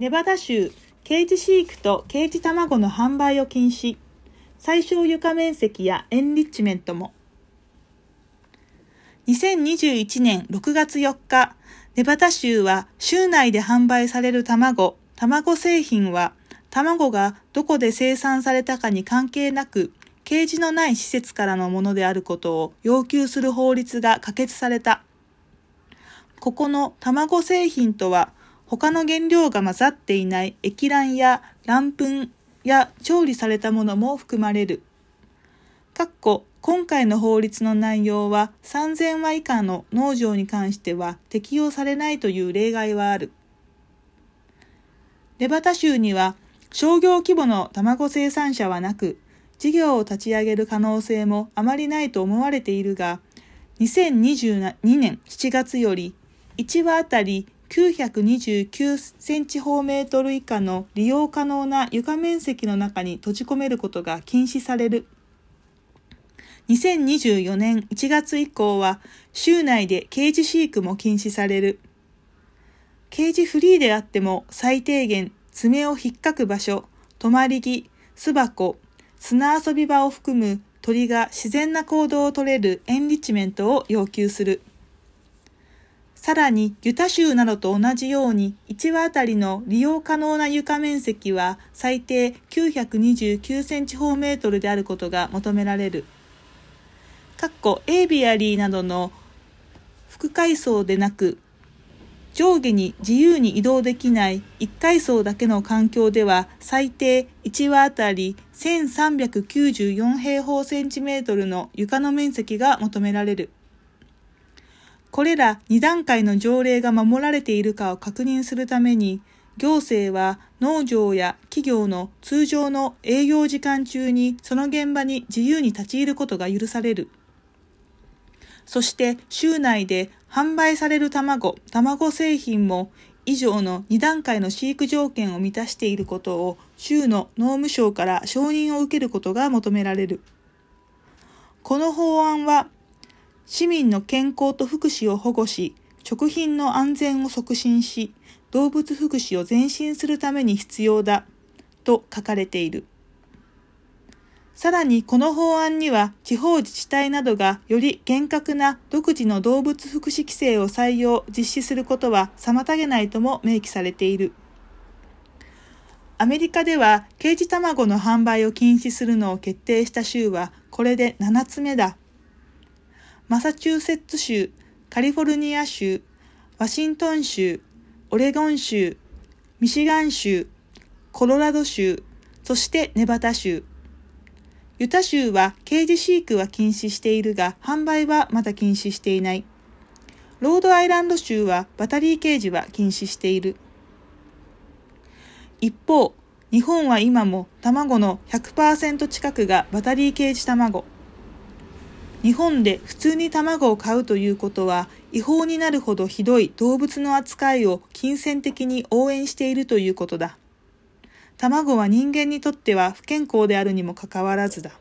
ネバダ州ケージ飼育とケージ卵の販売を禁止。最小床面積やエンリッチメントも。2021年6月4日、ネバダ州は州内で販売される卵、卵製品は卵がどこで生産されたかに関係なく、ケージのない施設からのものであることを要求する法律が可決された。ここの卵製品とは、他の原料が混ざっていない液卵や卵粉や調理されたものも含まれる。かっこ今回の法律の内容は3000羽以下の農場に関しては適用されないという例外はある。ネバタ州には商業規模の卵生産者はなく、事業を立ち上げる可能性もあまりないと思われているが、2022年7月より1羽あたり929センチ方メートル以下の利用可能な床面積の中に閉じ込めることが禁止される。2024年1月以降は、州内でケージ飼育も禁止される。ケージフリーであっても最低限爪を引っかく場所、止まり木、巣箱、砂遊び場を含む鳥が自然な行動を取れるエンリッチメントを要求する。さらに、ユタ州などと同じように、1羽あたりの利用可能な床面積は最低929センチ方メートルであることが求められる。かっこエイビアリーなどの副階層でなく、上下に自由に移動できない1階層だけの環境では最低1羽あたり1394平方センチメートルの床の面積が求められる。これら2段階の条例が守られているかを確認するために、行政は農場や企業の通常の営業時間中にその現場に自由に立ち入ることが許される。そして州内で販売される卵、卵製品も以上の2段階の飼育条件を満たしていることを州の農務省から承認を受けることが求められる。この法案は市民の健康と福祉を保護し、食品の安全を促進し、動物福祉を前進するために必要だと書かれている。さらにこの法案には地方自治体などがより厳格な独自の動物福祉規制を採用、実施することは妨げないとも明記されている。アメリカではケージ卵の販売を禁止するのを決定した州はこれで7つ目だ。マサチューセッツ州、カリフォルニア州、ワシントン州、オレゴン州、ミシガン州、コロラド州、そしてネバダ州。ユタ州はケージ飼育は禁止しているが、販売はまだ禁止していない。ロードアイランド州はバタリーケージは禁止している。一方、日本は今も卵の100%近くがバタリーケージ卵。日本で普通に卵を買うということは違法になるほどひどい動物の扱いを金銭的に応援しているということだ。卵は人間にとっては不健康であるにもかかわらずだ。